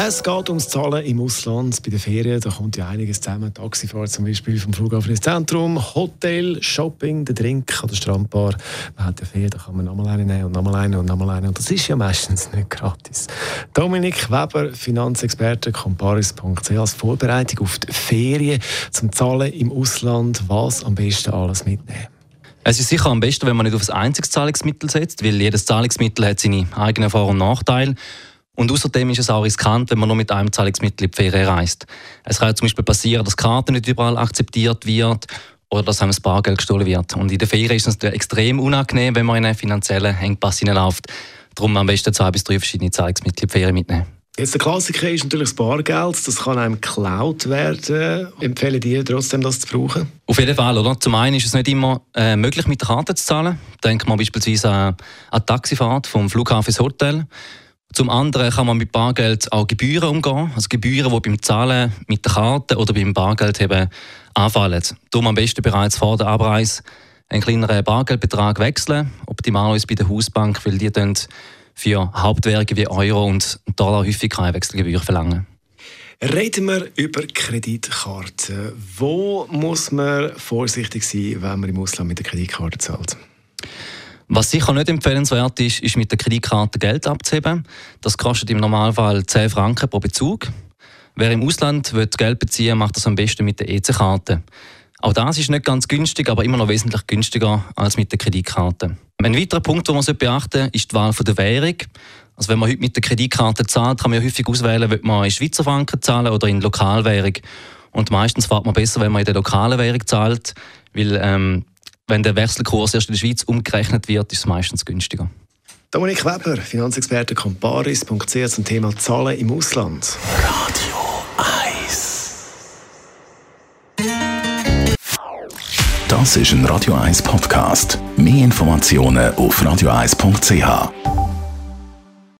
es geht ums Zahlen im Ausland bei den Ferien. Da kommt ja einiges zusammen. Taxifahrt zum Beispiel vom Flughafen ins Zentrum, Hotel, Shopping, der Drink an der Strandbar. Man hat eine Ferien, da kann man nochmal eine nehmen und nochmal eine und nochmal eine. Und das ist ja meistens nicht gratis. Dominik Weber, Finanzexperte, comparis.ch als Vorbereitung auf die Ferien zum Zahlen im Ausland. Was am besten alles mitnehmen? Es ist sicher am besten, wenn man nicht auf ein einziges Zahlungsmittel setzt, weil jedes Zahlungsmittel hat seine eigenen Vor- und Nachteile. Und außerdem ist es auch riskant, wenn man nur mit einem Zahlungsmittel die Ferien reist. Es kann zum Beispiel passieren, dass die Karte nicht überall akzeptiert wird oder dass einem das Bargeld gestohlen wird. Und in der Ferien ist es extrem unangenehm, wenn man in einen finanziellen Engpass hineinläuft. Darum am besten zwei bis drei verschiedene Zahlungsmittel die Ferien mitnehmen. Jetzt der Klassiker ist natürlich das Bargeld. Das kann einem geklaut werden. Empfehle dir trotzdem, das zu brauchen? Auf jeden Fall. Oder? Zum einen ist es nicht immer äh, möglich, mit der Karte zu zahlen. Denkt man beispielsweise an, an die Taxifahrt vom Flughafen ins Hotel. Zum anderen kann man mit Bargeld auch Gebühren umgehen, also Gebühren, die beim Zahlen mit der Karte oder beim Bargeld eben anfallen. Darum am besten bereits vor der Abreise einen kleineren Bargeldbetrag wechseln, optimalerweise bei der Hausbank, weil die dann für Hauptwährungen wie Euro und Dollar häufig keine Wechselgebühr verlangen. Reden wir über Kreditkarten. Wo muss man vorsichtig sein, wenn man im Ausland mit der Kreditkarte zahlt? Was sicher nicht empfehlenswert ist, ist mit der Kreditkarte Geld abzuheben. Das kostet im Normalfall 10 Franken pro Bezug. Wer im Ausland will Geld beziehen macht das am besten mit der EC-Karte. Auch das ist nicht ganz günstig, aber immer noch wesentlich günstiger als mit der Kreditkarte. Ein weiterer Punkt, den man beachten sollte, ist die Wahl der Währung. Also wenn man heute mit der Kreditkarte zahlt, kann man häufig auswählen, ob man in Schweizer Franken zahlen oder in Lokalwährung. Und meistens fährt man besser, wenn man in der lokalen Währung zahlt, weil ähm, wenn der Wechselkurs erst in der Schweiz umgerechnet wird, ist es meistens günstiger. Dominik Weber, Finanzexperte comparis.ch zum Thema Zahlen im Ausland. Radio 1 Das ist ein Radio 1 Podcast. Mehr Informationen auf radio1.ch.